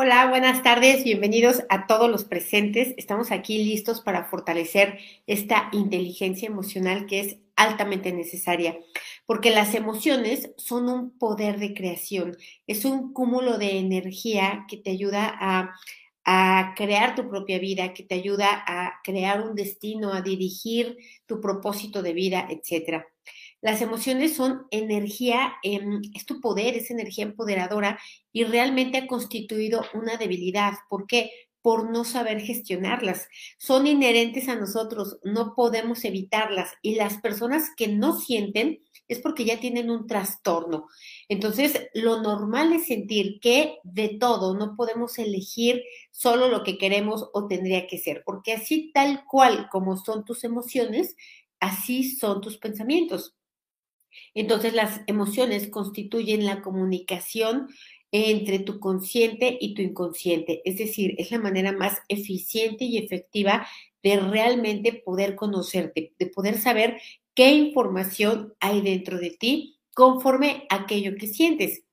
Hola, buenas tardes, bienvenidos a todos los presentes. Estamos aquí listos para fortalecer esta inteligencia emocional que es altamente necesaria, porque las emociones son un poder de creación, es un cúmulo de energía que te ayuda a, crear tu propia vida, que te ayuda a crear un destino, a dirigir tu propósito de vida, etcétera. Las emociones son energía, es tu poder, es energía empoderadora y realmente ha constituido una debilidad. ¿Por qué? Por no saber gestionarlas. Son inherentes a nosotros, no podemos evitarlas y las personas que no sienten es porque ya tienen un trastorno. Entonces, lo normal es sentir que de todo no podemos elegir solo lo que queremos o tendría que ser, porque así tal cual como son tus emociones, así son tus pensamientos. Entonces las emociones constituyen la comunicación entre tu consciente y tu inconsciente, es decir, es la manera más eficiente y efectiva de realmente poder conocerte, de poder saber qué información hay dentro de ti conforme a aquello que sientes.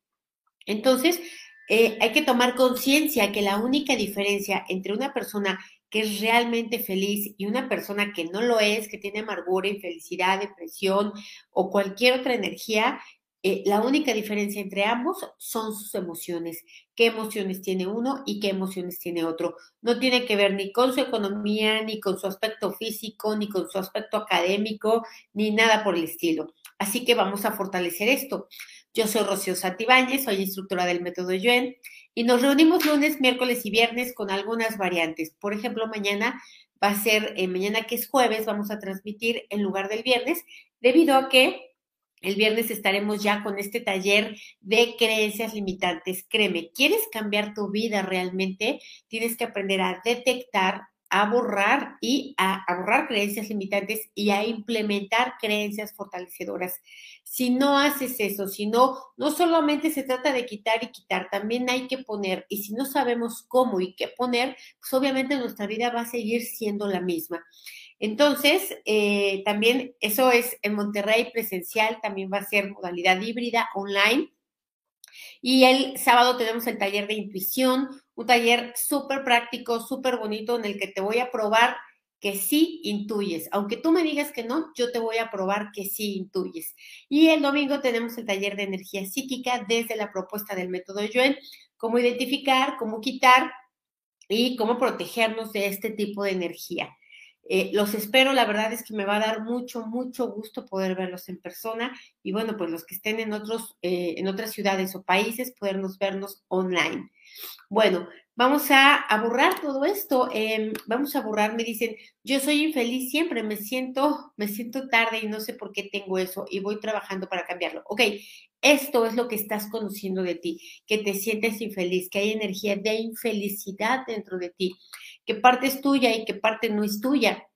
Entonces, eh, hay que tomar conciencia que la única diferencia entre una persona que es realmente feliz y una persona que no lo es, que tiene amargura, infelicidad, depresión o cualquier otra energía, eh, la única diferencia entre ambos son sus emociones. ¿Qué emociones tiene uno y qué emociones tiene otro? No tiene que ver ni con su economía, ni con su aspecto físico, ni con su aspecto académico, ni nada por el estilo. Así que vamos a fortalecer esto. Yo soy Rocío Satibáñez, soy instructora del método Yuen y nos reunimos lunes, miércoles y viernes con algunas variantes. Por ejemplo, mañana va a ser, eh, mañana que es jueves, vamos a transmitir en lugar del viernes, debido a que el viernes estaremos ya con este taller de creencias limitantes. Créeme, ¿quieres cambiar tu vida realmente? Tienes que aprender a detectar, a borrar y a, borrar creencias limitantes y a implementar creencias fortalecedoras. Si no haces eso, si no, no solamente se trata de quitar y quitar, también hay que poner. Y si no sabemos cómo y qué poner, pues obviamente nuestra vida va a seguir siendo la misma. Entonces, eh, también eso es en Monterrey presencial, también va a ser modalidad híbrida online. Y el sábado tenemos el taller de intuición, un taller súper práctico, súper bonito en el que te voy a probar que sí intuyes. Aunque tú me digas que no, yo te voy a probar que sí intuyes. Y el domingo tenemos el taller de energía psíquica desde la propuesta del método Yuen, cómo identificar, cómo quitar y cómo protegernos de este tipo de energía. Eh, los espero, la verdad es que me va a dar mucho, mucho gusto poder verlos en persona y bueno, pues los que estén en, otros, eh, en otras ciudades o países, podernos vernos online. Bueno, vamos a, borrar todo esto. Em, vamos a borrar, me dicen, yo soy infeliz siempre, me siento, me siento tarde y no sé por qué tengo eso y voy trabajando para cambiarlo. Ok, esto es lo que estás conociendo de ti, que te sientes infeliz, que hay energía de infelicidad dentro de ti, que parte es tuya y que parte no es tuya.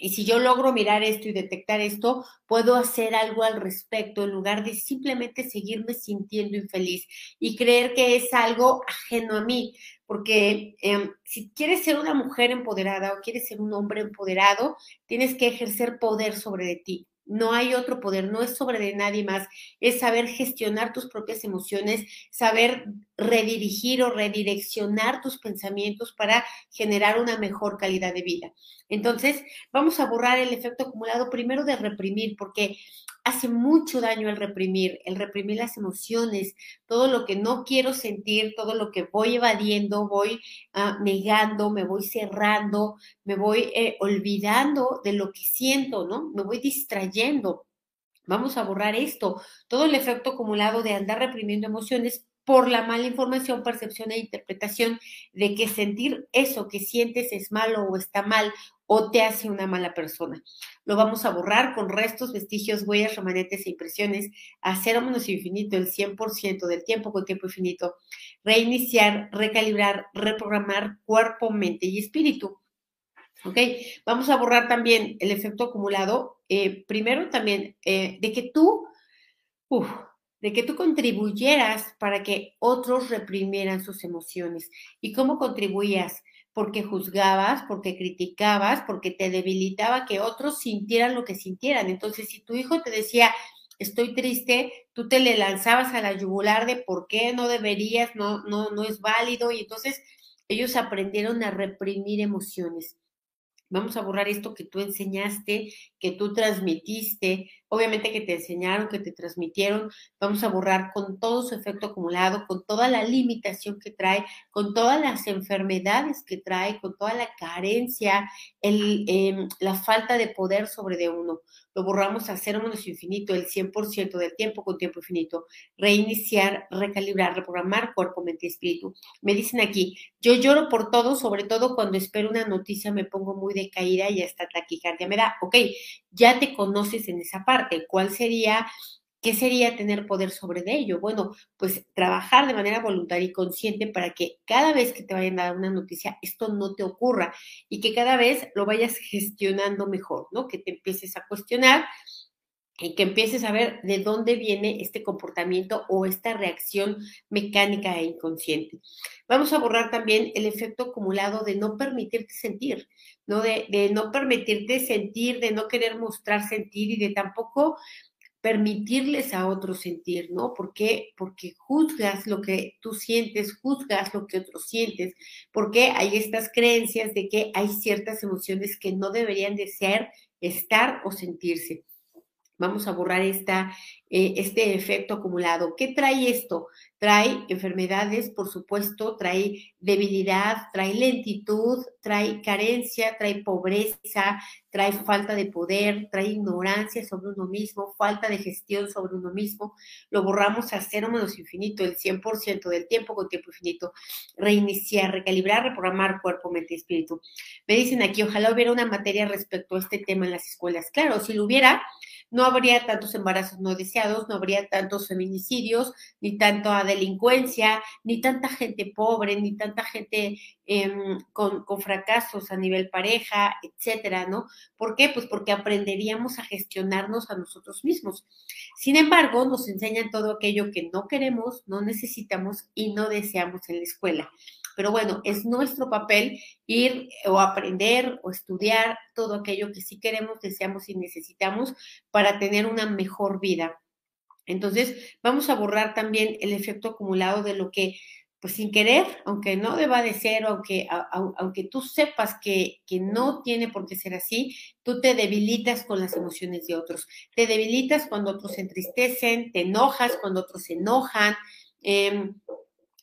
Y si yo logro mirar esto y detectar esto, puedo hacer algo al respecto en lugar de simplemente seguirme sintiendo infeliz y creer que es algo ajeno a mí. Porque em, si quieres ser una mujer empoderada o quieres ser un hombre empoderado, tienes que ejercer poder sobre ti. No hay otro poder, no es sobre de nadie más, es saber gestionar tus propias emociones, saber redirigir o redireccionar tus pensamientos para generar una mejor calidad de vida. Entonces, vamos a borrar el efecto acumulado primero de reprimir, porque hace mucho daño el reprimir, el reprimir las emociones, todo lo que no quiero sentir, todo lo que voy evadiendo, voy ah, negando, me voy cerrando, me voy eh, olvidando de lo que siento, ¿no? Me voy distrayendo. Vamos a borrar esto, todo el efecto acumulado de andar reprimiendo emociones por la mala información, percepción e interpretación de que sentir eso que sientes es malo o está mal o te hace una mala persona. Lo vamos a borrar con restos, vestigios, huellas, remanetes e impresiones a cero menos infinito, el 100% del tiempo con tiempo infinito. Reiniciar, recalibrar, reprogramar cuerpo, mente y espíritu. ¿Ok? Vamos a borrar también el efecto acumulado. Eh, primero también eh, de que tú, de que tú contribuyeras para que otros reprimieran sus emociones. ¿Y cómo contribuías? porque juzgabas, porque criticabas, porque te debilitaba que otros sintieran lo que sintieran. Entonces, si tu hijo te decía, estoy triste, tú te le lanzabas a la yugular de por qué no deberías, no, no, no es válido, y entonces ellos aprendieron a reprimir emociones. Vamos a borrar esto que tú enseñaste, que tú transmitiste, obviamente que te enseñaron, que te transmitieron. Vamos a borrar con todo su efecto acumulado, con toda la limitación que trae, con todas las enfermedades que trae, con toda la carencia, em, la falta de poder sobre de uno lo borramos a cero menos infinito el 100% del tiempo con tiempo infinito. Reiniciar, recalibrar, reprogramar cuerpo, mente y espíritu. Me dicen aquí, yo lloro por todo, sobre todo cuando espero una noticia me pongo muy decaída y hasta taquicardia me da. Ok, ya te conoces en esa parte. ¿Cuál sería ¿Qué sería tener poder sobre ello? Bueno, pues trabajar de manera voluntaria y consciente para que cada vez que te vayan a dar una noticia, esto no te ocurra y que cada vez lo vayas gestionando mejor, ¿no? Que te empieces a cuestionar y que empieces a ver de dónde viene este comportamiento o esta reacción mecánica e inconsciente. Vamos a borrar también el efecto acumulado de no permitirte sentir, ¿no? De, no permitirte sentir, de no querer mostrar sentir y de tampoco permitirles a otros sentir, ¿no? Porque juzgas lo que tú sientes, juzgas lo que otros sientes, porque hay estas creencias de que hay ciertas emociones que no deberían de ser, estar o sentirse. Vamos a borrar esta, eh, este efecto acumulado. ¿Qué trae esto? Trae enfermedades, por supuesto, trae debilidad, trae lentitud, trae carencia, trae pobreza, trae falta de poder, trae ignorancia sobre uno mismo, falta de gestión sobre uno mismo. Lo borramos a cero menos infinito, el 100% del tiempo con tiempo infinito. Reiniciar, recalibrar, reprogramar cuerpo, mente y espíritu. Me dicen aquí, ojalá hubiera una materia respecto a este tema en las escuelas. Claro, si lo hubiera, no habría tantos embarazos no deseados, no habría tantos feminicidios, ni tanta delincuencia, ni tanta gente pobre, ni tanta gente em, con, con, fracasos a nivel pareja, etcétera, ¿no? ¿Por qué? Pues porque aprenderíamos a gestionarnos a nosotros mismos. Sin embargo, nos enseñan todo aquello que no queremos, no necesitamos y no deseamos en la escuela. Pero bueno, es nuestro papel ir o aprender o estudiar todo aquello que sí queremos, deseamos y necesitamos para tener una mejor vida. Entonces, vamos a borrar también el efecto acumulado de lo que, pues sin querer, aunque no deba de ser, aunque, aunque tú sepas que, que no tiene por qué ser así, tú te debilitas con las emociones de otros. Te debilitas cuando otros se entristecen, te enojas cuando otros se enojan. Eh,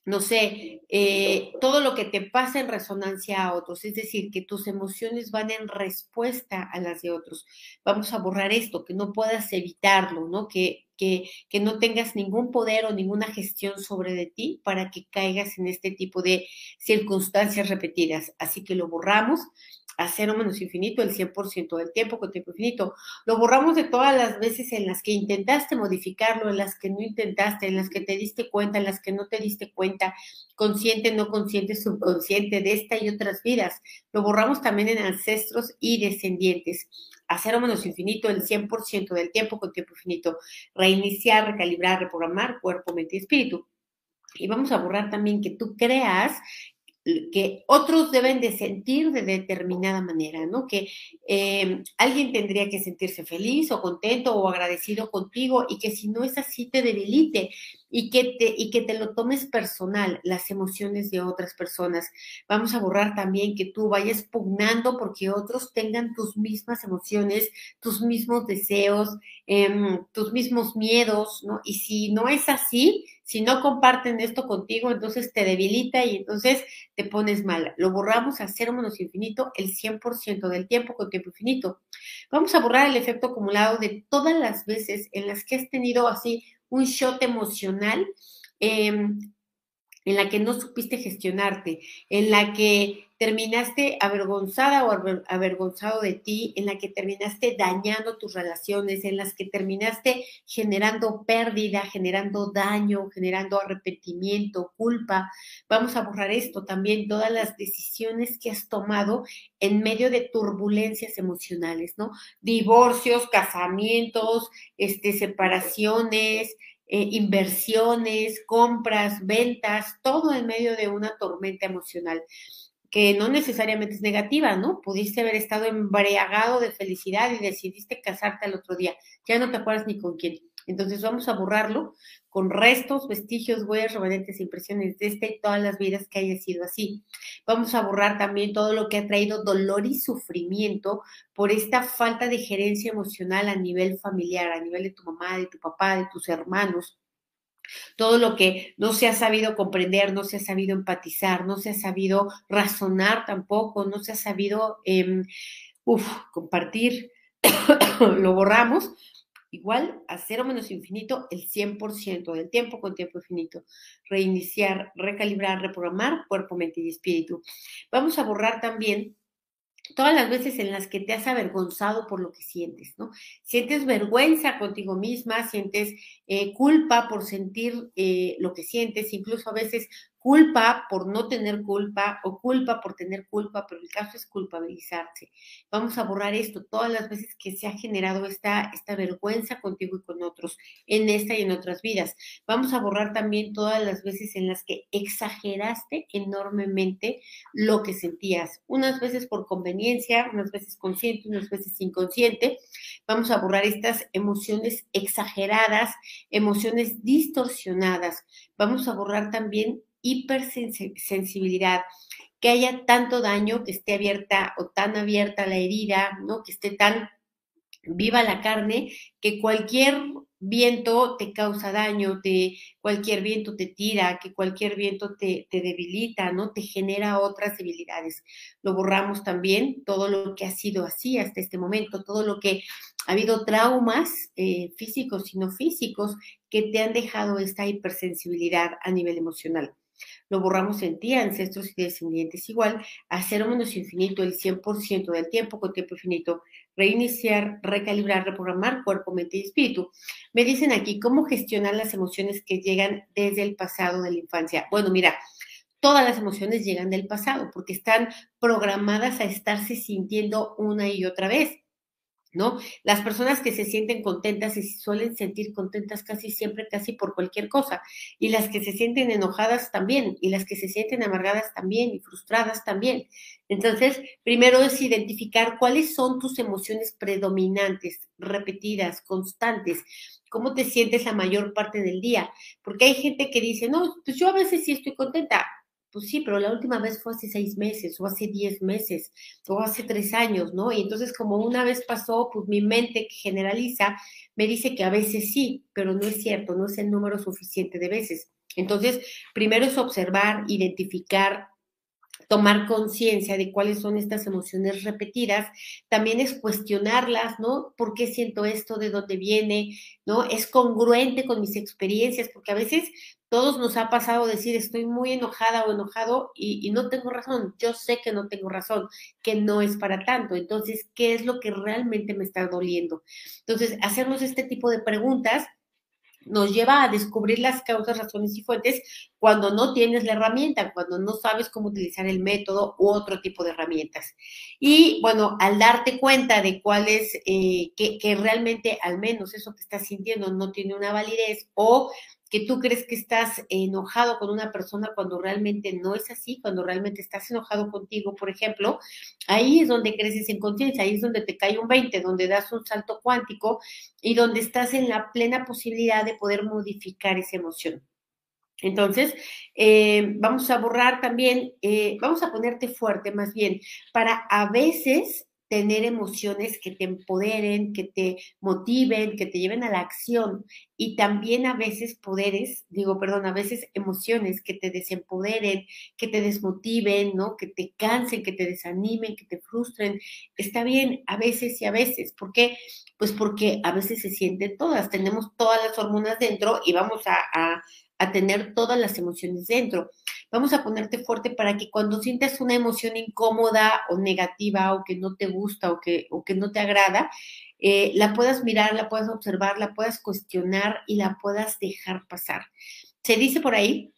no sé, eh, todo lo que te pasa en resonancia a otros, es decir, que tus emociones van en respuesta a las de otros. Vamos a borrar esto, que no puedas evitarlo, ¿no? Que, que, que no tengas ningún poder o ninguna gestión sobre de ti para que caigas en este tipo de circunstancias repetidas. Así que lo borramos a cero menos infinito el 100% del tiempo con tiempo infinito. Lo borramos de todas las veces en las que intentaste modificarlo, en las que no intentaste, en las que te diste cuenta, en las que no te diste cuenta, consciente, no consciente, subconsciente de esta y otras vidas. Lo borramos también en ancestros y descendientes. A cero menos infinito el 100% del tiempo con tiempo infinito. Reiniciar, recalibrar, reprogramar cuerpo, mente y espíritu. Y vamos a borrar también que tú creas que otros deben de sentir de determinada manera, ¿no? Que eh, alguien tendría que sentirse feliz o contento o agradecido contigo y que si no es así te debilite y que te, y que te lo tomes personal, las emociones de otras personas. Vamos a borrar también que tú vayas pugnando porque otros tengan tus mismas emociones, tus mismos deseos, em, tus mismos miedos, ¿no? Y si no es así, si no comparten esto contigo, entonces te debilita y entonces te pones mal. Lo borramos a cero menos infinito el 100% del tiempo con tiempo infinito. Vamos a borrar el efecto acumulado de todas las veces en las que has tenido así un shot emocional em, en la que no supiste gestionarte, en la que terminaste avergonzada o avergonzado de ti, en la que terminaste dañando tus relaciones, en las que terminaste generando pérdida, generando daño, generando arrepentimiento, culpa. Vamos a borrar esto también, todas las decisiones que has tomado en medio de turbulencias emocionales, ¿no? Divorcios, casamientos, este, separaciones, eh, inversiones, compras, ventas, todo en medio de una tormenta emocional que no necesariamente es negativa, ¿no? Pudiste haber estado embriagado de felicidad y decidiste casarte al otro día, ya no te acuerdas ni con quién. Entonces vamos a borrarlo con restos, vestigios, huellas, remanentes, impresiones de este y todas las vidas que haya sido así. Vamos a borrar también todo lo que ha traído dolor y sufrimiento por esta falta de gerencia emocional a nivel familiar, a nivel de tu mamá, de tu papá, de tus hermanos. Todo lo que no se ha sabido comprender, no se ha sabido empatizar, no se ha sabido razonar tampoco, no se ha sabido eh, compartir, lo borramos igual a cero menos infinito el 100% del tiempo con tiempo infinito. Reiniciar, recalibrar, reprogramar cuerpo, mente y espíritu. Vamos a borrar también todas las veces en las que te has avergonzado por lo que sientes, ¿no? Sientes vergüenza contigo misma, sientes eh, culpa por sentir eh, lo que sientes, incluso a veces culpa por no tener culpa o culpa por tener culpa, pero el caso es culpabilizarse. Vamos a borrar esto todas las veces que se ha generado esta, esta vergüenza contigo y con otros, en esta y en otras vidas. Vamos a borrar también todas las veces en las que exageraste enormemente lo que sentías, unas veces por conveniencia, unas veces consciente, unas veces inconsciente. Vamos a borrar estas emociones exageradas, emociones distorsionadas. Vamos a borrar también hipersensibilidad, que haya tanto daño, que esté abierta o tan abierta la herida, ¿no? Que esté tan viva la carne, que cualquier viento te causa daño, te, cualquier viento te tira, que cualquier viento te, debilita, ¿no? Te genera otras debilidades. Lo borramos también, todo lo que ha sido así hasta este momento, todo lo que ha habido traumas eh, físicos y no físicos que te han dejado esta hipersensibilidad a nivel emocional lo borramos en ti, ancestros y descendientes igual, a cero menos infinito el 100% del tiempo con tiempo infinito, reiniciar, recalibrar, reprogramar cuerpo, mente y espíritu. Me dicen aquí, ¿cómo gestionar las emociones que llegan desde el pasado de la infancia? Bueno, mira, todas las emociones llegan del pasado porque están programadas a estarse sintiendo una y otra vez. ¿No? Las personas que se sienten contentas y suelen sentir contentas casi siempre, casi por cualquier cosa, y las que se sienten enojadas también, y las que se sienten amargadas también, y frustradas también. Entonces, primero es identificar cuáles son tus emociones predominantes, repetidas, constantes, cómo te sientes la mayor parte del día, porque hay gente que dice, no, pues yo a veces sí estoy contenta, pues sí, pero la última vez fue hace seis meses, o hace diez meses, o hace tres años, ¿no? Y entonces, como una vez pasó, pues mi mente que generaliza me dice que a veces sí, pero no es cierto, no es el número suficiente de veces. Entonces, primero es observar, identificar, tomar conciencia de cuáles son estas emociones repetidas, también es cuestionarlas, ¿no? ¿Por qué siento esto? ¿De dónde viene? ¿No? Es congruente con mis experiencias, porque a veces todos nos ha pasado decir estoy muy enojada o enojado y, no tengo razón. Yo sé que no tengo razón, que no es para tanto. Entonces, ¿qué es lo que realmente me está doliendo? Entonces, hacernos este tipo de preguntas nos lleva a descubrir las causas, razones y fuentes cuando no tienes la herramienta, cuando no sabes cómo utilizar el método u otro tipo de herramientas. Y bueno, al darte cuenta de cuál es, eh, que, que realmente al menos eso que estás sintiendo no tiene una validez o que tú crees que estás enojado con una persona cuando realmente no es así, cuando realmente estás enojado contigo, por ejemplo, ahí es donde creces en conciencia, ahí es donde te cae un 20, donde das un salto cuántico y donde estás en la plena posibilidad de poder modificar esa emoción. Entonces, eh, vamos a borrar también, eh, vamos a ponerte fuerte más bien, para a veces tener emociones que te empoderen, que te motiven, que te lleven a la acción y también a veces poderes, digo, perdón, a veces emociones que te desempoderen, que te desmotiven, ¿no? Que te cansen, que te desanimen, que te frustren. Está bien, a veces y a veces. ¿Por qué? Pues porque a veces se sienten todas, tenemos todas las hormonas dentro y vamos a, a, a tener todas las emociones dentro vamos a ponerte fuerte para que cuando sientas una emoción incómoda o negativa o que no te gusta o que, o que no te agrada, eh, la puedas mirar, la puedas observar, la puedas cuestionar y la puedas dejar pasar. Se dice por ahí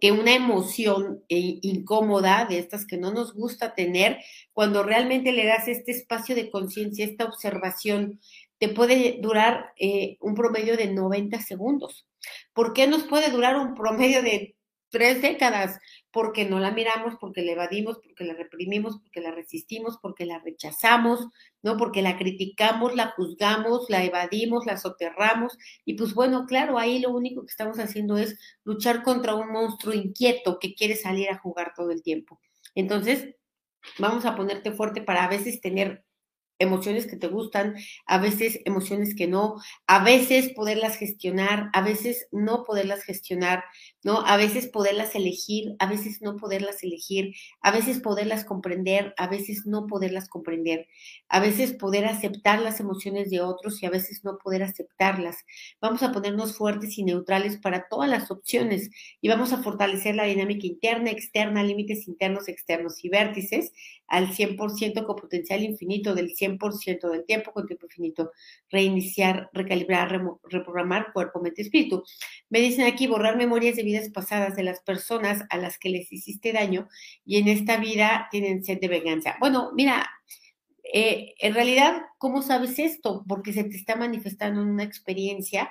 que una emoción eh, incómoda de estas que no nos gusta tener, cuando realmente le das este espacio de conciencia, esta observación, te puede durar eh, un promedio de 90 segundos. ¿Por qué nos puede durar un promedio de tres décadas, porque no la miramos, porque la evadimos, porque la reprimimos, porque la resistimos, porque la rechazamos, ¿no? Porque la criticamos, la juzgamos, la evadimos, la soterramos. Y pues bueno, claro, ahí lo único que estamos haciendo es luchar contra un monstruo inquieto que quiere salir a jugar todo el tiempo. Entonces, vamos a ponerte fuerte para a veces tener emociones que te gustan, a veces emociones que no, a veces poderlas gestionar, a veces no poderlas gestionar, ¿no? A veces poderlas elegir, a veces no poderlas elegir, a veces poderlas comprender, a veces no poderlas comprender, a veces poder aceptar las emociones de otros y a veces no poder aceptarlas. Vamos a ponernos fuertes y neutrales para todas las opciones y vamos a fortalecer la dinámica interna, externa, límites internos, externos y vértices al 100% con potencial infinito del 100% del tiempo con tiempo infinito, reiniciar, recalibrar, reprogramar cuerpo, mente, espíritu. Me dicen aquí borrar memorias de pasadas de las personas a las que les hiciste daño y en esta vida tienen sed de venganza. Bueno, mira, eh, en realidad, ¿cómo sabes esto? Porque se te está manifestando en una experiencia.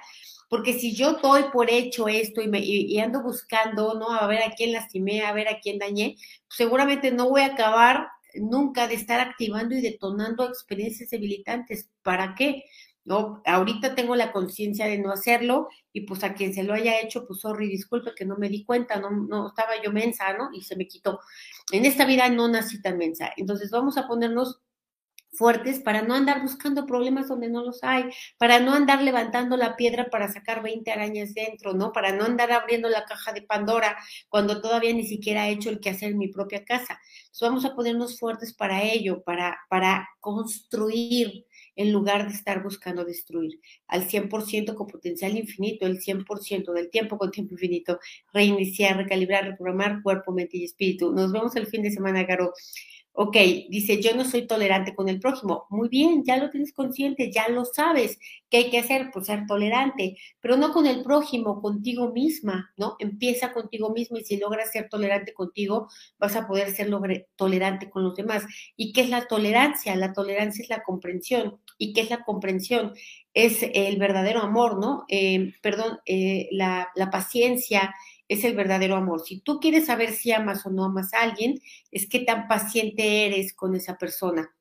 Porque si yo doy por hecho esto y, me, y, ando buscando, ¿no? A ver a quién lastimé, a ver a quién dañé, seguramente no voy a acabar nunca de estar activando y detonando experiencias debilitantes. ¿Para qué? ¿No? Ahorita tengo la conciencia de no hacerlo y pues a quien se lo haya hecho, pues sorry, disculpe que no me di cuenta, no, no estaba yo mensa, ¿no? Y se me quitó. En esta vida no nací tan mensa. Entonces vamos a ponernos fuertes para no andar buscando problemas donde no los hay, para no andar levantando la piedra para sacar 20 arañas dentro, ¿no? Para no andar abriendo la caja de Pandora cuando todavía ni siquiera he hecho el que hacer en mi propia casa. Entonces vamos a ponernos fuertes para ello, para, para construir en lugar de estar buscando destruir. Al 100% con potencial infinito, el 100% del tiempo con tiempo infinito, reiniciar, recalibrar, reprogramar cuerpo, mente y espíritu. Nos vemos el fin de semana, Garo. Ok, dice, yo no soy tolerante con el prójimo. Muy bien, ya lo tienes consciente, ya lo sabes. ¿Qué hay que hacer? Pues ser tolerante, pero no con el prójimo, contigo misma, ¿no? Empieza contigo misma y si logras ser tolerante contigo, vas a poder ser tolerante con los demás. ¿Y qué es la tolerancia? La tolerancia es la comprensión. ¿Y qué es la comprensión? Es el verdadero amor, ¿no? Eh, perdón, eh, la, la paciencia, es el verdadero amor. Si tú quieres saber si amas o no amas a alguien, es qué tan paciente eres con esa persona.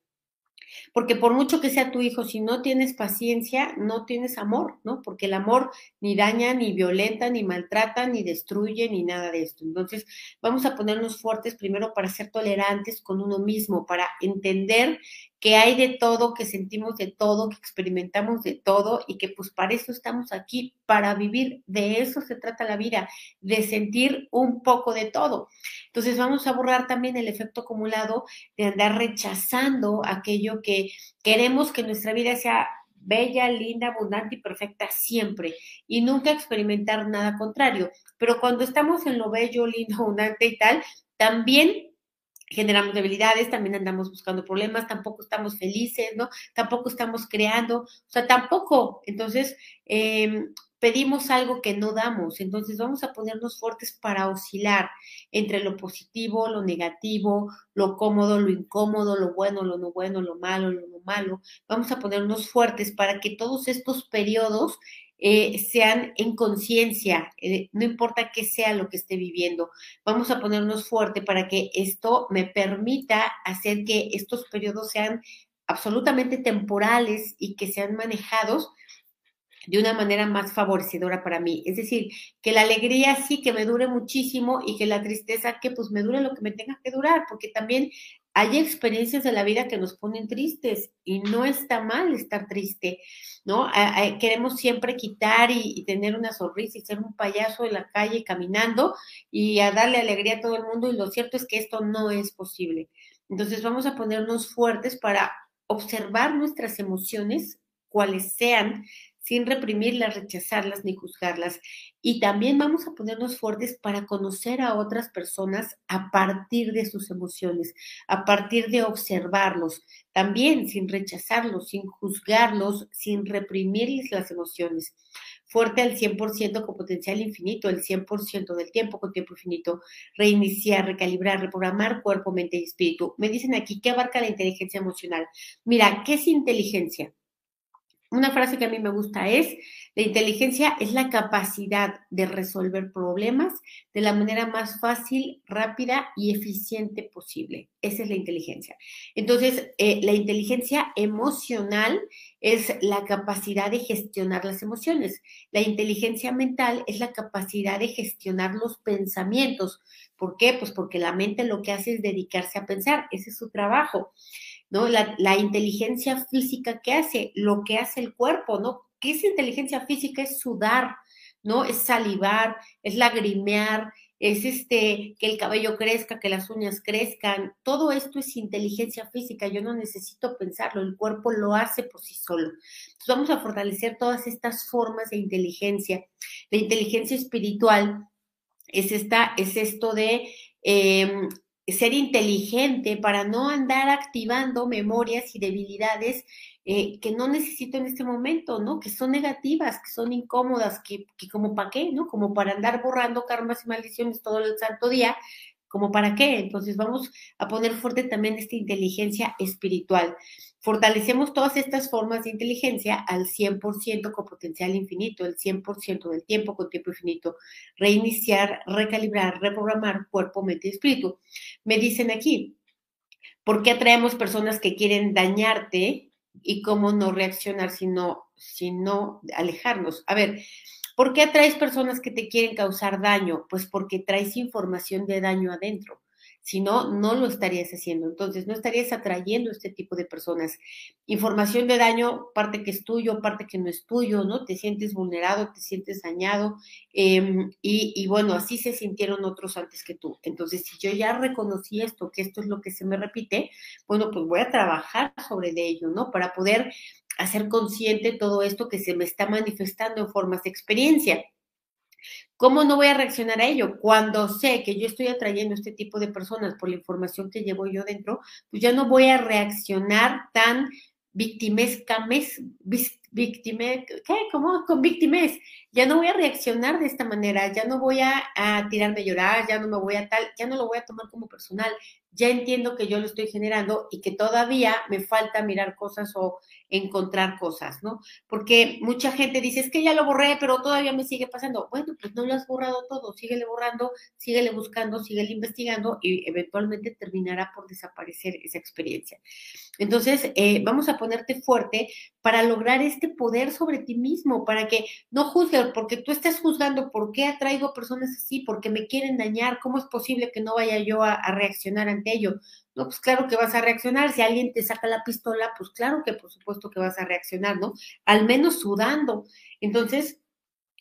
Porque por mucho que sea tu hijo, si no tienes paciencia, no tienes amor, ¿no? Porque el amor ni daña, ni violenta, ni maltrata, ni destruye, ni nada de esto. Entonces, vamos a ponernos fuertes primero para ser tolerantes con uno mismo, para entender que hay de todo, que sentimos de todo, que experimentamos de todo y que pues para eso estamos aquí, para vivir. De eso se trata la vida, de sentir un poco de todo. Entonces vamos a borrar también el efecto acumulado de andar rechazando aquello que queremos que nuestra vida sea bella, linda, abundante y perfecta siempre y nunca experimentar nada contrario. Pero cuando estamos en lo bello, lindo, abundante y tal, también generamos debilidades, también andamos buscando problemas, tampoco estamos felices, ¿no? Tampoco estamos creando, o sea, tampoco. Entonces, eh, pedimos algo que no damos, entonces vamos a ponernos fuertes para oscilar entre lo positivo, lo negativo, lo cómodo, lo incómodo, lo bueno, lo no bueno, lo malo, lo no malo. Vamos a ponernos fuertes para que todos estos periodos eh, sean en conciencia, eh, no importa qué sea lo que esté viviendo. Vamos a ponernos fuerte para que esto me permita hacer que estos periodos sean absolutamente temporales y que sean manejados de una manera más favorecedora para mí. Es decir, que la alegría sí que me dure muchísimo y que la tristeza que pues me dure lo que me tenga que durar, porque también hay experiencias de la vida que nos ponen tristes y no está mal estar triste, ¿no? queremos siempre quitar y, tener una sonrisa y ser un payaso en la calle caminando y a darle alegría a todo el mundo y lo cierto es que esto no es posible. Entonces vamos a ponernos fuertes para observar nuestras emociones, cuales sean, sin reprimirlas, rechazarlas ni juzgarlas. Y también vamos a ponernos fuertes para conocer a otras personas a partir de sus emociones, a partir de observarlos, también sin rechazarlos, sin juzgarlos, sin reprimirles las emociones. Fuerte al 100% con potencial infinito, el 100% del tiempo con tiempo infinito. Reiniciar, recalibrar, reprogramar cuerpo, mente y espíritu. Me dicen aquí, ¿qué abarca la inteligencia emocional? Mira, ¿qué es inteligencia? Una frase que a mí me gusta es, la inteligencia es la capacidad de resolver problemas de la manera más fácil, rápida y eficiente posible. Esa es la inteligencia. Entonces, eh, la inteligencia emocional es la capacidad de gestionar las emociones. La inteligencia mental es la capacidad de gestionar los pensamientos. ¿Por qué? Pues porque la mente lo que hace es dedicarse a pensar. Ese es su trabajo. ¿No? La, la, inteligencia física, ¿qué hace? Lo que hace el cuerpo, ¿no? ¿Qué es inteligencia física? Es sudar, ¿no? Es salivar, es lagrimear, es este, que el cabello crezca, que las uñas crezcan. Todo esto es inteligencia física. Yo no necesito pensarlo, el cuerpo lo hace por sí solo. Entonces vamos a fortalecer todas estas formas de inteligencia. La inteligencia espiritual es, esta, es esto de eh, ser inteligente para no andar activando memorias y debilidades eh, que no necesito en este momento, ¿no? Que son negativas, que son incómodas, que, que como para qué, ¿no? Como para andar borrando karmas y maldiciones todo el santo día, como para qué. Entonces vamos a poner fuerte también esta inteligencia espiritual. Fortalecemos todas estas formas de inteligencia al 100% con potencial infinito, el 100% del tiempo con tiempo infinito. Reiniciar, recalibrar, reprogramar cuerpo, mente y espíritu. Me dicen aquí, ¿por qué atraemos personas que quieren dañarte y cómo no reaccionar sino, sino alejarnos? A ver, ¿por qué atraes personas que te quieren causar daño? Pues porque traes información de daño adentro. Si no, no lo estarías haciendo. Entonces, no estarías atrayendo este tipo de personas. Información de daño, parte que es tuyo, parte que no es tuyo, ¿no? Te sientes vulnerado, te sientes dañado. Eh, y, y, bueno, así se sintieron otros antes que tú. Entonces, si yo ya reconocí esto, que esto es lo que se me repite, bueno, pues voy a trabajar sobre ello, ¿no? Para poder hacer consciente todo esto que se me está manifestando en formas de experiencia. ¿Cómo no voy a reaccionar a ello? Cuando sé que yo estoy atrayendo este tipo de personas por la información que llevo yo dentro, pues ya no voy a reaccionar tan victimesca, victime, ¿qué? ¿Cómo? Con victimes. Ya no voy a reaccionar de esta manera, ya no voy a, tirarme a llorar, ya no me voy a tal, ya no lo voy a tomar como personal. Ya entiendo que yo lo estoy generando y que todavía me falta mirar cosas o encontrar cosas, ¿no? Porque mucha gente dice, es que ya lo borré, pero todavía me sigue pasando. Bueno, pues no lo has borrado todo, síguele borrando, síguele buscando, síguele investigando y eventualmente terminará por desaparecer esa experiencia. Entonces, eh, vamos a ponerte fuerte para lograr este poder sobre ti mismo, para que no juzgues, porque tú estás juzgando por qué atraigo personas así, porque me quieren dañar, cómo es posible que no vaya yo a, a reaccionar ante ello. No, pues claro que vas a reaccionar. Si alguien te saca la pistola, pues claro que por supuesto que vas a reaccionar, ¿no? Al menos sudando. Entonces,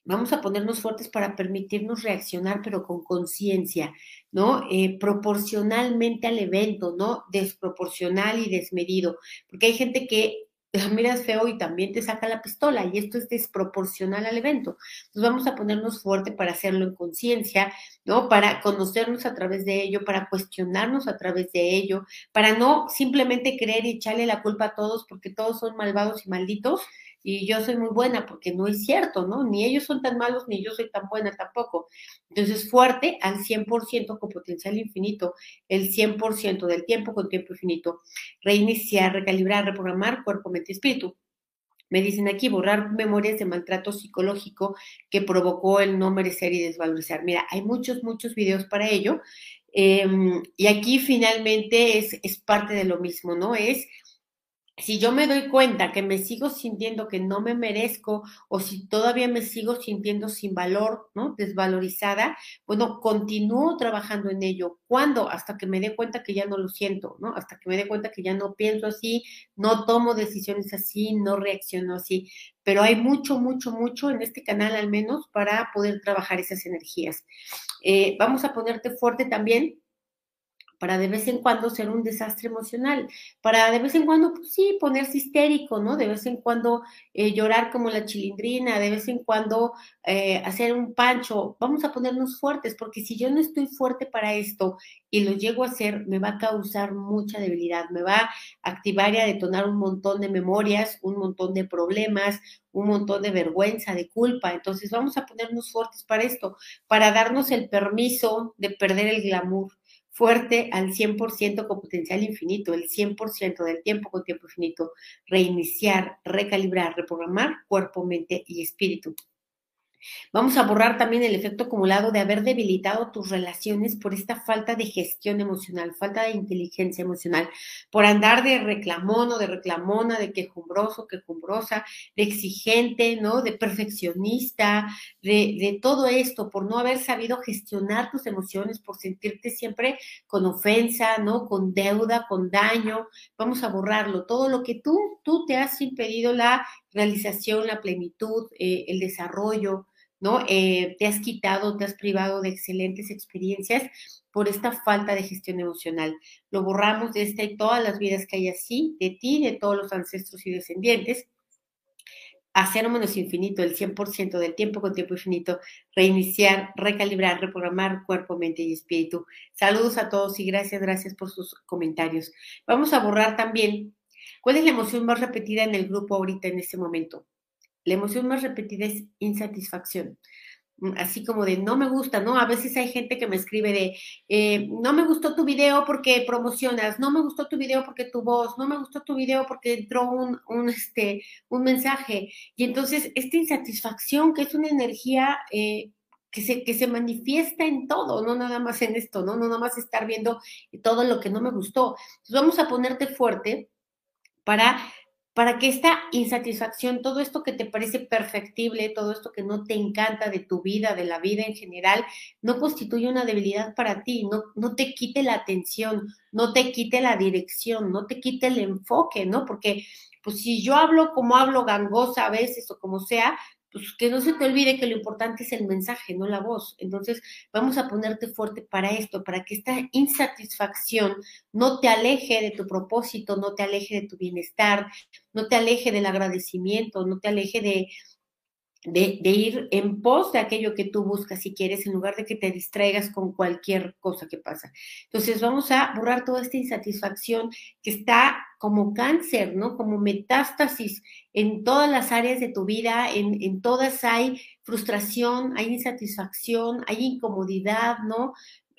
vamos a ponernos fuertes para permitirnos reaccionar, pero con conciencia, ¿no? Eh, proporcionalmente al evento, ¿no? Desproporcional y desmedido. Porque hay gente que miras feo y también te saca la pistola y esto es desproporcional al evento. Entonces vamos a ponernos fuerte para hacerlo en conciencia, ¿no? Para conocernos a través de ello, para cuestionarnos a través de ello, para no simplemente creer y echarle la culpa a todos porque todos son malvados y malditos, y yo soy muy buena, porque no es cierto, ¿no? Ni ellos son tan malos, ni yo soy tan buena tampoco. Entonces, fuerte al 100% con potencial infinito, el 100% del tiempo con tiempo infinito. Reiniciar, recalibrar, reprogramar cuerpo, mente y espíritu. Me dicen aquí, borrar memorias de maltrato psicológico que provocó el no merecer y desvalorizar. Mira, hay muchos, muchos videos para ello. Eh, y aquí finalmente es, es parte de lo mismo, ¿no? Es si yo me doy cuenta que me sigo sintiendo que no me merezco o si todavía me sigo sintiendo sin valor, ¿no? Desvalorizada, bueno, continúo trabajando en ello. ¿Cuándo? Hasta que me dé cuenta que ya no lo siento, ¿no? Hasta que me dé cuenta que ya no pienso así, no tomo decisiones así, no reacciono así. Pero hay mucho, mucho, mucho en este canal al menos para poder trabajar esas energías. Eh, vamos a ponerte fuerte también para de vez en cuando ser un desastre emocional, para de vez en cuando, pues sí, ponerse histérico, ¿no? De vez en cuando eh, llorar como la chilindrina, de vez en cuando eh, hacer un pancho. Vamos a ponernos fuertes, porque si yo no estoy fuerte para esto y lo llego a hacer, me va a causar mucha debilidad, me va a activar y a detonar un montón de memorias, un montón de problemas, un montón de vergüenza, de culpa. Entonces vamos a ponernos fuertes para esto, para darnos el permiso de perder el glamour fuerte al 100% con potencial infinito, el 100% del tiempo con tiempo infinito, reiniciar, recalibrar, reprogramar cuerpo, mente y espíritu. Vamos a borrar también el efecto acumulado de haber debilitado tus relaciones por esta falta de gestión emocional, falta de inteligencia emocional, por andar de reclamón o de reclamona, de quejumbroso, quejumbrosa, de exigente, ¿no? De perfeccionista, de, todo esto, por no haber sabido gestionar tus emociones, por sentirte siempre con ofensa, ¿no? Con deuda, con daño. Vamos a borrarlo. Todo lo que tú, tú te has impedido la realización, la plenitud, eh, el desarrollo, Eh, te has quitado, te has privado de excelentes experiencias por esta falta de gestión emocional. Lo borramos de esta y todas las vidas que hay así, de ti, de todos los ancestros y descendientes. A cero menos infinito, el 100% del tiempo con tiempo infinito, reiniciar, recalibrar, reprogramar cuerpo, mente y espíritu. Saludos a todos y gracias, gracias por sus comentarios. Vamos a borrar también cuál es la emoción más repetida en el grupo ahorita en este momento. La emoción más repetida es insatisfacción. Mm, así como de no me gusta, ¿no? A veces hay gente que me escribe de eh, no me gustó tu video porque promocionas, no me gustó tu video porque tu voz, no me gustó tu video porque entró un, un, este, un mensaje. Y entonces esta insatisfacción, que es una energía eh, que se, que se manifiesta en todo, no nada más en esto, ¿no? No nada más estar viendo todo lo que no me gustó. Entonces vamos a ponerte fuerte para para que esta insatisfacción, todo esto que te parece perfectible, todo esto que no te encanta de tu vida, de la vida en general, no constituya una debilidad para ti, no, no te quite la atención, no te quite la dirección, no te quite el enfoque, ¿no? Porque pues si yo hablo como hablo gangosa a veces o como sea, pues que no se te olvide que lo importante es el mensaje, no la voz. Entonces, vamos a ponerte fuerte para esto, para que esta insatisfacción no te aleje de tu propósito, no te aleje de tu bienestar, no te aleje del agradecimiento, no te aleje de, de, ir en pos de aquello que tú buscas si quieres, en lugar de que te distraigas con cualquier cosa que pasa. Entonces vamos a borrar toda esta insatisfacción que está como cáncer, ¿no? Como metástasis en todas las áreas de tu vida, en, en todas hay frustración, hay insatisfacción, hay incomodidad, ¿no?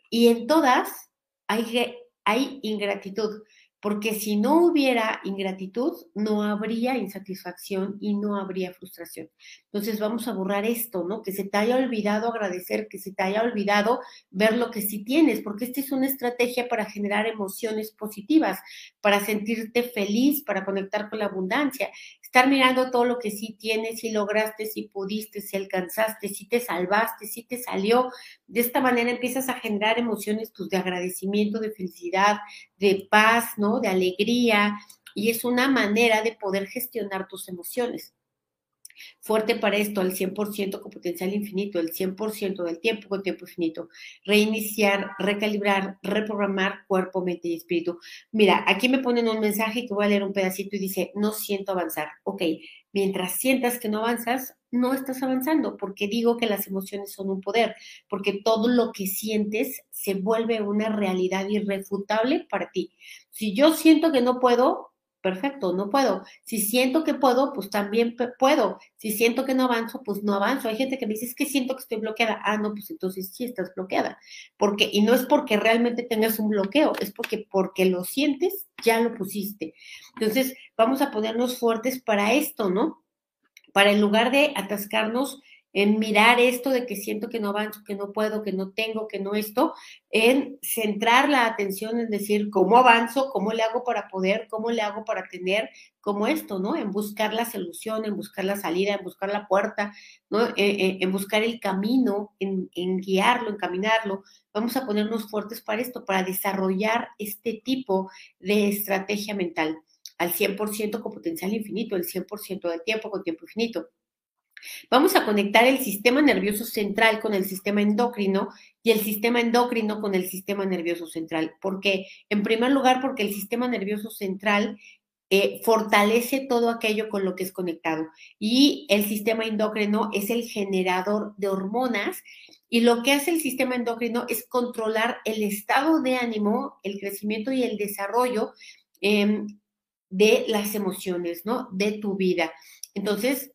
Y en todas hay, hay ingratitud porque si no hubiera ingratitud, no habría insatisfacción y no habría frustración. Entonces vamos a borrar esto, ¿no? Que se te haya olvidado agradecer, que se te haya olvidado ver lo que sí tienes, porque esta es una estrategia para generar emociones positivas, para sentirte feliz, para conectar con la abundancia, estar mirando todo lo que sí tienes, si lograste, si pudiste, si alcanzaste, si te salvaste, si te salió. De esta manera empiezas a generar emociones pues, de agradecimiento, de felicidad, de paz, ¿no? De alegría. Y es una manera de poder gestionar tus emociones. Fuerte para esto, al 100% con potencial infinito, el 100% del tiempo con tiempo infinito. Reiniciar, recalibrar, reprogramar cuerpo, mente y espíritu. Mira, aquí me ponen un mensaje que voy a leer un pedacito y dice, no siento avanzar. Ok, mientras sientas que no avanzas, no estás avanzando, porque digo que las emociones son un poder, porque todo lo que sientes se vuelve una realidad irrefutable para ti. Si yo siento que no puedo, perfecto, no puedo. Si siento que puedo, pues también puedo. Si siento que no avanzo, pues no avanzo. Hay gente que me dice, es que siento que estoy bloqueada. Ah, no, pues entonces sí estás bloqueada. Porque, y no es porque realmente tengas un bloqueo, es porque, porque lo sientes, ya lo pusiste. Entonces, vamos a ponernos fuertes para esto, ¿no? Para en lugar de atascarnos en mirar esto de que siento que no avanzo, que no puedo, que no tengo, que no esto, en centrar la atención en decir cómo avanzo, cómo le hago para poder, cómo le hago para tener, como esto, ¿no? En buscar la solución, en buscar la salida, en buscar la puerta, ¿no? Eh, eh, en buscar el camino, en, guiarlo, en caminarlo. Vamos a ponernos fuertes para esto, para desarrollar este tipo de estrategia mental al 100% con potencial infinito, el 100% del tiempo con tiempo infinito. Vamos a conectar el sistema nervioso central con el sistema endocrino y el sistema endocrino con el sistema nervioso central. ¿Por qué? En primer lugar, porque el sistema nervioso central eh, fortalece todo aquello con lo que es conectado y el sistema endocrino es el generador de hormonas y lo que hace el sistema endocrino es controlar el estado de ánimo, el crecimiento y el desarrollo em, de las emociones, ¿no? De tu vida. Entonces,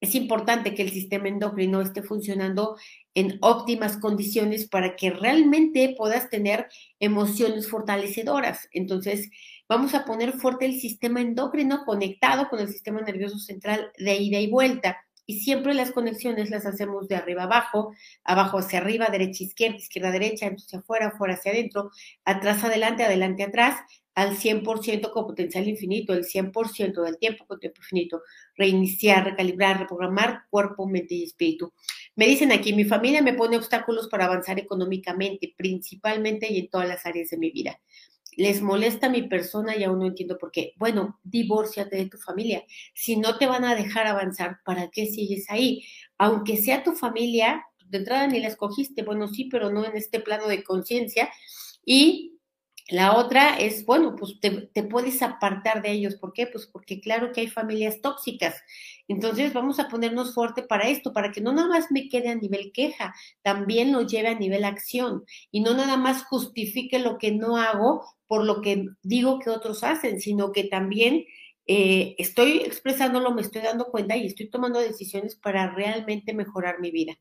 es importante que el sistema endocrino esté funcionando en óptimas condiciones para que realmente puedas tener emociones fortalecedoras. Entonces, vamos a poner fuerte el sistema endocrino conectado con el sistema nervioso central de ida y vuelta. Y siempre las conexiones las hacemos de arriba abajo, abajo hacia arriba, derecha izquierda, izquierda derecha, hacia afuera, afuera hacia adentro, atrás adelante, adelante atrás, al 100% con potencial infinito, el 100% del tiempo con tiempo infinito. Reiniciar, recalibrar, reprogramar cuerpo, mente y espíritu. Me dicen aquí, mi familia me pone obstáculos para avanzar económicamente, principalmente y en todas las áreas de mi vida. Les molesta mi persona y aún no entiendo por qué. Bueno, divórciate de tu familia. Si no te van a dejar avanzar, ¿para qué sigues ahí? Aunque sea tu familia, de entrada ni la escogiste, bueno, sí, pero no en este plano de conciencia. Y la otra es, bueno, pues te, puedes apartar de ellos. ¿Por qué? Pues porque claro que hay familias tóxicas. Entonces vamos a ponernos fuerte para esto, para que no nada más me quede a nivel queja, también lo lleve a nivel acción y no nada más justifique lo que no hago por lo que digo que otros hacen, sino que también eh, estoy expresándolo, me estoy dando cuenta y estoy tomando decisiones para realmente mejorar mi vida.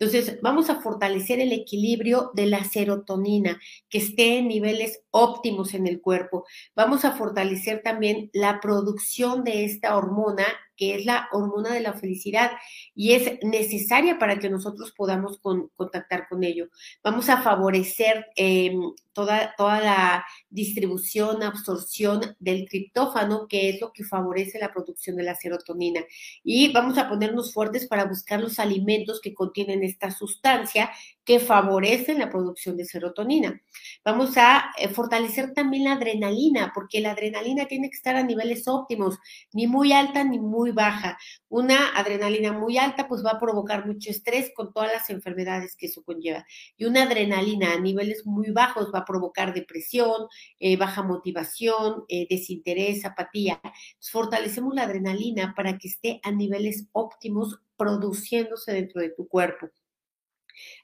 Entonces, vamos a fortalecer el equilibrio de la serotonina, que esté en niveles óptimos en el cuerpo. Vamos a fortalecer también la producción de esta hormona, que es la hormona de la felicidad y es necesaria para que nosotros podamos contactar con ello. Vamos a favorecer em, toda, toda la distribución, absorción del triptófano, que es lo que favorece la producción de la serotonina. Y vamos a ponernos fuertes para buscar los alimentos que contienen esta sustancia que favorecen la producción de serotonina. Vamos a eh, fortalecer también la adrenalina, porque la adrenalina tiene que estar a niveles óptimos, ni muy alta ni muy baja. Una adrenalina muy alta pues va a provocar mucho estrés con todas las enfermedades que eso conlleva. Y una adrenalina a niveles muy bajos va a provocar depresión, eh, baja motivación, eh, desinterés, apatía. fortalecemos la adrenalina para que esté a niveles óptimos produciéndose dentro de tu cuerpo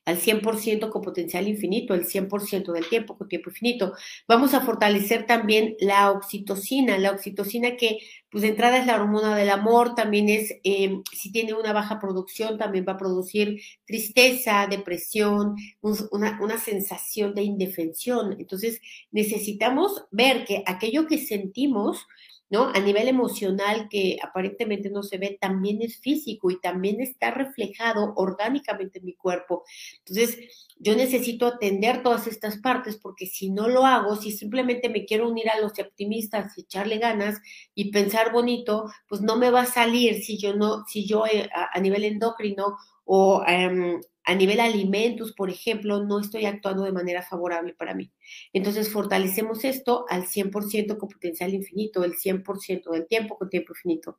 al 100% con potencial infinito, el 100% del tiempo con tiempo infinito. Vamos a fortalecer también la oxitocina, la oxitocina que pues de entrada es la hormona del amor, también es, em, si tiene una baja producción, también va a producir tristeza, depresión, una, una sensación de indefensión. Entonces necesitamos ver que aquello que sentimos, ¿no? A nivel emocional que aparentemente no se ve, también es físico y también está reflejado orgánicamente en mi cuerpo. Entonces, yo necesito atender todas estas partes porque si no lo hago, si simplemente me quiero unir a los optimistas y echarle ganas y pensar bonito, pues no me va a salir si yo no, si yo eh, a, nivel endocrino o em, a nivel alimentos, por ejemplo, no estoy actuando de manera favorable para mí. Entonces, fortalecemos esto al 100% con potencial infinito, el 100% del tiempo con tiempo infinito.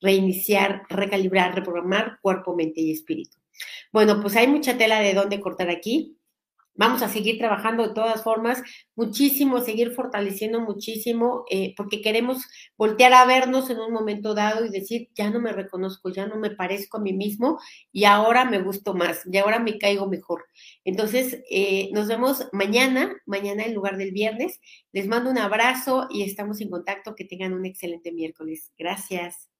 Reiniciar, recalibrar, reprogramar cuerpo, mente y espíritu. Bueno, pues hay mucha tela de dónde cortar aquí. Vamos a seguir trabajando de todas formas, muchísimo, seguir fortaleciendo muchísimo, eh, porque queremos voltear a vernos en un momento dado y decir, ya no me reconozco, ya no me parezco a mí mismo y ahora me gusto más, y ahora me caigo mejor. Entonces, eh, nos vemos mañana, mañana en lugar del viernes. Les mando un abrazo y estamos en contacto. Que tengan un excelente miércoles. Gracias.